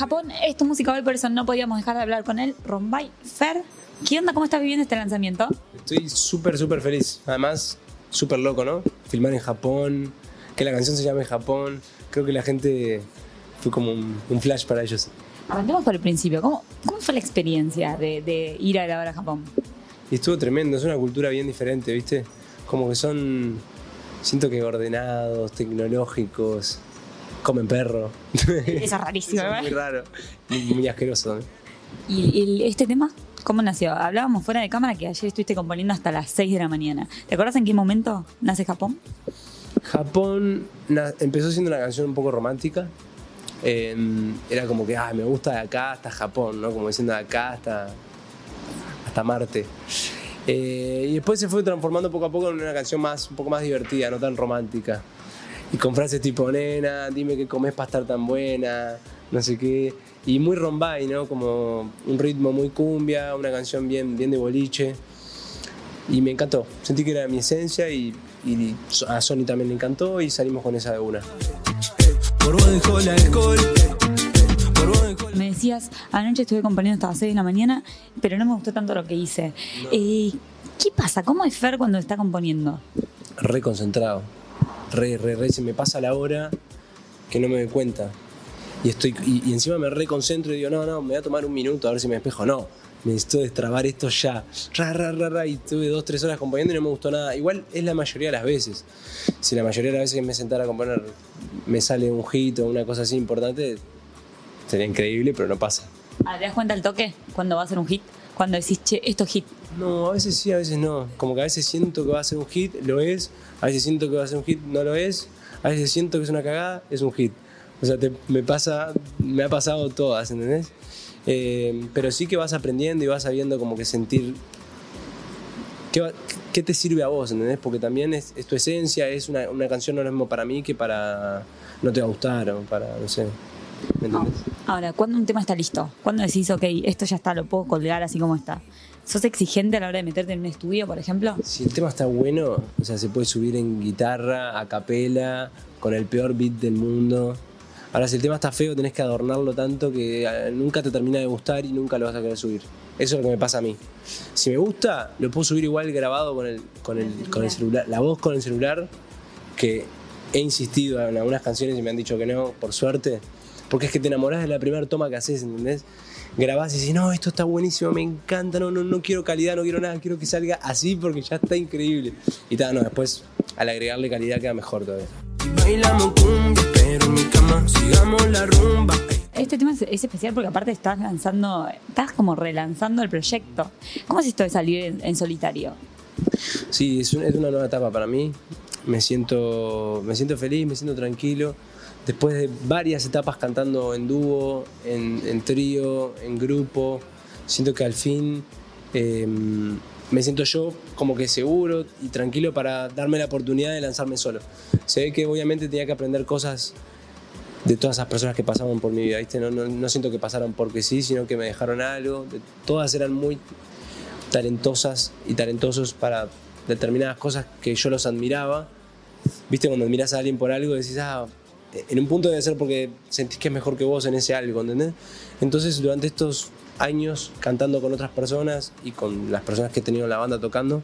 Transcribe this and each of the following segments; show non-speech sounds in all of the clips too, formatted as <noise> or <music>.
Japón es tu música hoy, por eso no podíamos dejar de hablar con él. Rombay, Fer, ¿qué onda? ¿Cómo estás viviendo este lanzamiento? Estoy súper, súper feliz. Además, súper loco, ¿no? Filmar en Japón, que la canción se llame Japón. Creo que la gente fue como un, un flash para ellos. Arranquemos por el principio. ¿Cómo, cómo fue la experiencia de, de ir a grabar a Japón? Y estuvo tremendo, es una cultura bien diferente, ¿viste? Como que son, siento que ordenados, tecnológicos, comen perro. <laughs> Eso es rarísimo, Eso es muy raro, muy, muy asqueroso. ¿no? ¿Y el- este tema? ¿Cómo nació? Hablábamos fuera de cámara que ayer estuviste componiendo hasta las 6 de la mañana. ¿Te acuerdas en qué momento nace Japón? Japón empezó siendo una canción un poco romántica. Eh, era como que, ah, me gusta de acá hasta Japón, ¿no? Como diciendo de acá hasta, hasta Marte. Eh, y después se fue transformando poco a poco en una canción más, un poco más divertida, no tan romántica. Y con frases tipo, nena, dime qué comes para estar tan buena, no sé qué. Y muy rombay, ¿no? Como un ritmo muy cumbia, una canción bien, bien de boliche. Y me encantó. Sentí que era mi esencia y, y a Sony también le encantó y salimos con esa de una. Por vos dejó el alcohol. Por vos dejó el Me decías, anoche estuve componiendo hasta las 6 de la mañana, pero no me gustó tanto lo que hice. Eh, ¿Qué pasa? ¿Cómo es Fer cuando está componiendo? Re concentrado. Re, re, re. Se me pasa la hora que no me doy cuenta. Y, estoy, y, encima me reconcentro y digo, no, no, me voy a tomar un minuto a ver si me despejo. No, necesito destrabar esto ya. Ra, ra, ra, ra. Y tuve dos, tres horas componiendo y no me gustó nada. Igual es la mayoría de las veces. Si la mayoría de las veces que me sentara a componer me sale un hit o una cosa así importante, sería increíble, pero no pasa. Ah, ¿Te das cuenta el toque cuando va a ser un hit? Cuando decís, esto es hit. No, a veces sí, a veces no. Como que a veces siento que va a ser un hit, lo es. A veces siento que va a ser un hit, no lo es. A veces siento que es una cagada, es un hit. O sea, te- me pasa, me ha pasado todas, ¿entendés? Eh, pero sí que vas aprendiendo y vas sabiendo como que sentir qué, te sirve a vos, ¿entendés? Porque también es, tu esencia, es una, canción no lo mismo para mí que para no te va a gustar o para, no sé. Ahora, ¿cuándo un tema está listo? ¿Cuándo decís, ok, esto ya está, lo puedo colgar así como está? ¿Sos exigente a la hora de meterte en un estudio, por ejemplo? Si el tema está bueno, o sea, se puede subir en guitarra, a capela, con el peor beat del mundo. Ahora, si el tema está feo, tenés que adornarlo tanto que eh, nunca te termina de gustar y nunca lo vas a querer subir. Eso es lo que me pasa a mí. Si me gusta, lo puedo subir igual grabado con el, con el, con el celular. La voz con el celular, que he insistido en algunas canciones y me han dicho que no, por suerte. Porque es que te enamorás de la primera toma que haces, ¿entendés? Grabás y dices, no, esto está buenísimo, me encanta, no, no, no quiero calidad, no quiero nada, quiero que salga así porque ya está increíble. Y tal, no, después al agregarle calidad queda mejor todavía. Bailamos cumbia, pero en mi cama sigamos la rumba. Este tema es, es especial porque aparte estás lanzando, estás como relanzando el proyecto. ¿Cómo es esto de salir en, en solitario? Sí, es, un- es una nueva etapa para mí. Me siento, me siento feliz, me siento tranquilo. Después de varias etapas cantando en dúo, en, trío, en grupo, siento que al fin eh, me siento yo como que seguro y tranquilo para darme la oportunidad de lanzarme solo. Ve que obviamente tenía que aprender cosas de todas esas personas que pasaban por mi vida. No, no, siento que pasaron porque sí, sino que me dejaron algo. Todas eran muy talentosas y talentosos para determinadas cosas que yo los admiraba. Viste, cuando admiras a alguien por algo, decís, ah, en un punto debe ser porque sentís que es mejor que vos en ese algo, ¿entendés? Entonces, durante estos años cantando con otras personas y con las personas que he tenido en la banda tocando,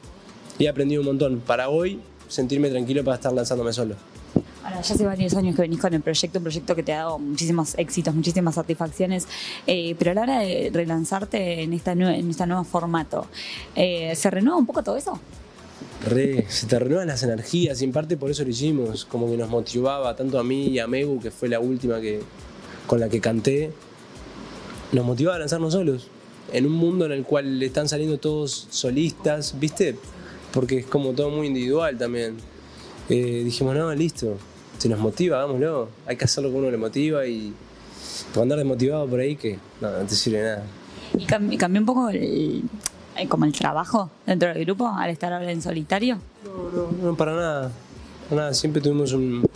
he aprendido un montón. Para hoy, sentirme tranquilo para estar lanzándome solo. Ahora, ya hace varios años que venís con el proyecto, un proyecto que te ha dado muchísimos éxitos, muchísimas satisfacciones, eh, pero a la hora de relanzarte en, esta en este nuevo formato, eh, ¿se renueva un poco todo eso? Re, se te renuevan las energías y en parte por eso lo hicimos, como que nos motivaba tanto a mí y a Megu, que fue la última que, con la que canté, nos motivaba a lanzarnos solos, en un mundo en el cual están saliendo todos solistas, ¿viste? Porque es como todo muy individual también. Eh, dijimos, no, listo, si nos motiva, hagámoslo, hay que hacerlo que uno le motiva y andar desmotivado por ahí que no, no te sirve nada. ¿Y cam- cambió un poco el, como el trabajo dentro del grupo al estar ahora en solitario? No, no, no, para nada. Para nada. Siempre tuvimos un,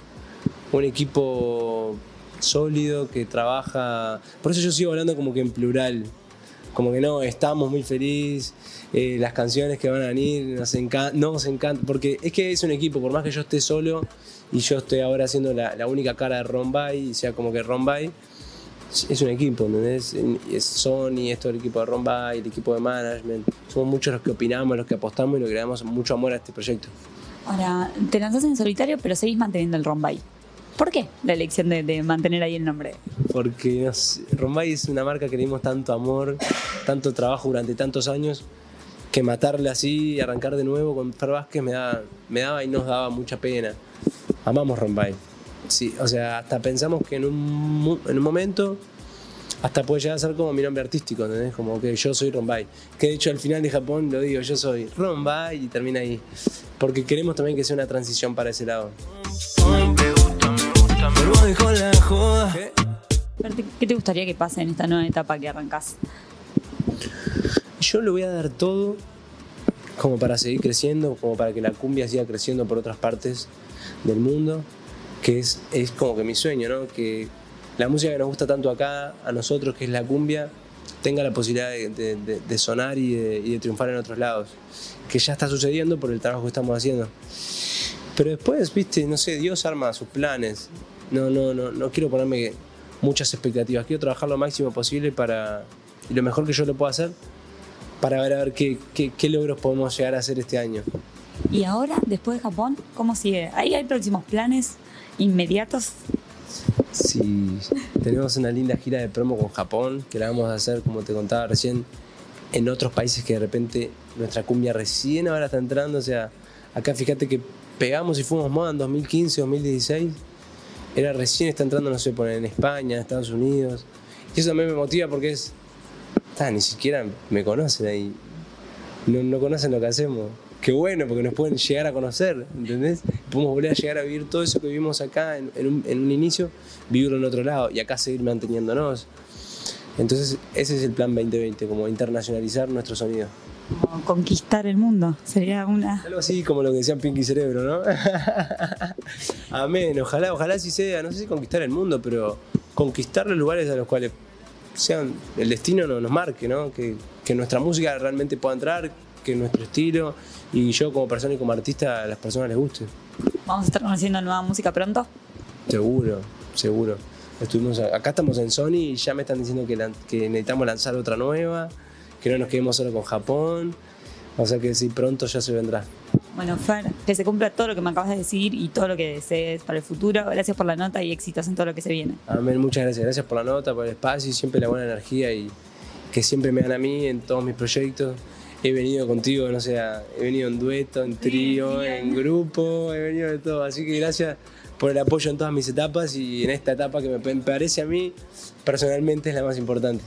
equipo sólido que trabaja. Por eso yo sigo hablando como que en plural. Como que no, estamos muy felices. eh, las canciones que van a venir nos, encan- nos encantan. Porque es que es un equipo, por más que yo esté solo y yo esté ahora haciendo la, la única cara de Rombay, y sea como que Rombay, es un equipo, ¿entendés? Es Sony, es todo el equipo de Rombay, el equipo de management. Somos muchos los que opinamos, los que apostamos y los que le damos mucho amor a este proyecto. Ahora, te lanzás en solitario, pero seguís manteniendo el Rombay. ¿Por qué la elección de, de mantener ahí el nombre? Porque no sé, Rombay es una marca que le dimos tanto amor, tanto trabajo durante tantos años, que matarle así y arrancar de nuevo con Fer Vázquez me, da, me daba y nos daba mucha pena. Amamos Rombay. Sí, o sea, hasta pensamos que en un, en un momento hasta puede llegar a ser como mi nombre artístico, ¿entendés? Como que yo soy Rombay. Que de hecho al final de Japón lo digo, yo soy Rombay y termina ahí. Porque queremos también que sea una transición para ese lado. ¿Qué te gustaría que pase en esta nueva etapa que arrancás? Yo le voy a dar todo como para seguir creciendo, como para que la cumbia siga creciendo por otras partes del mundo, que es, es como que mi sueño, ¿no? Que la música que nos gusta tanto acá, a nosotros, que es la cumbia, tenga la posibilidad de, sonar y de, y de triunfar en otros lados, que ya está sucediendo por el trabajo que estamos haciendo. Pero después, viste, no sé, Dios arma sus planes. No, no, no, no quiero ponerme muchas expectativas. Quiero trabajar lo máximo posible para, y lo mejor que yo lo pueda hacer, para ver a ver qué, qué, qué logros podemos llegar a hacer este año. Y ahora, después de Japón, ¿cómo sigue? ¿Ahí hay próximos planes inmediatos? Sí, tenemos una linda gira de promo con Japón, que la vamos a hacer, como te contaba recién, en otros países que de repente nuestra cumbia recién ahora está entrando. O sea, acá fíjate que pegamos y fuimos moda en 2015, 2016. Era recién está entrando, no sé, poner en España, Estados Unidos. Y eso también me motiva porque es. ni siquiera me conocen ahí. No, no conocen lo que hacemos. Qué bueno, porque nos pueden llegar a conocer, ¿entendés? Podemos volver a llegar a vivir todo eso que vivimos acá en, en un, en un inicio, vivirlo en otro lado y acá seguir manteniéndonos. Entonces, ese es el plan 2020, como internacionalizar nuestro sonido. Como conquistar el mundo. Sería una. Algo así como lo que decían Pinky Cerebro, ¿no? <laughs> Amén, ojalá, ojalá sí sea, no sé si conquistar el mundo, pero conquistar los lugares a los cuales sean, el destino no- nos marque, ¿no? Que, que nuestra música realmente pueda entrar, que nuestro estilo y yo como persona y como artista a las personas les guste. Vamos a estar conociendo nueva música pronto. Seguro, seguro. Estuvimos, acá estamos en Sony y ya me están diciendo que, lan- que necesitamos lanzar otra nueva, que no nos quedemos solo con Japón. O sea que sí, pronto ya se vendrá. Bueno, Fer, que se cumpla todo lo que me acabas de decir y todo lo que desees para el futuro. Gracias por la nota y éxitos en todo lo que se viene. Amén, muchas gracias. Gracias por la nota, por el espacio y siempre la buena energía y que siempre me dan a mí en todos mis proyectos. He venido contigo, no sé, he venido en dueto, en trío, en grupo, he venido de todo. Así que gracias por el apoyo en todas mis etapas y en esta etapa que me parece a mí personalmente es la más importante.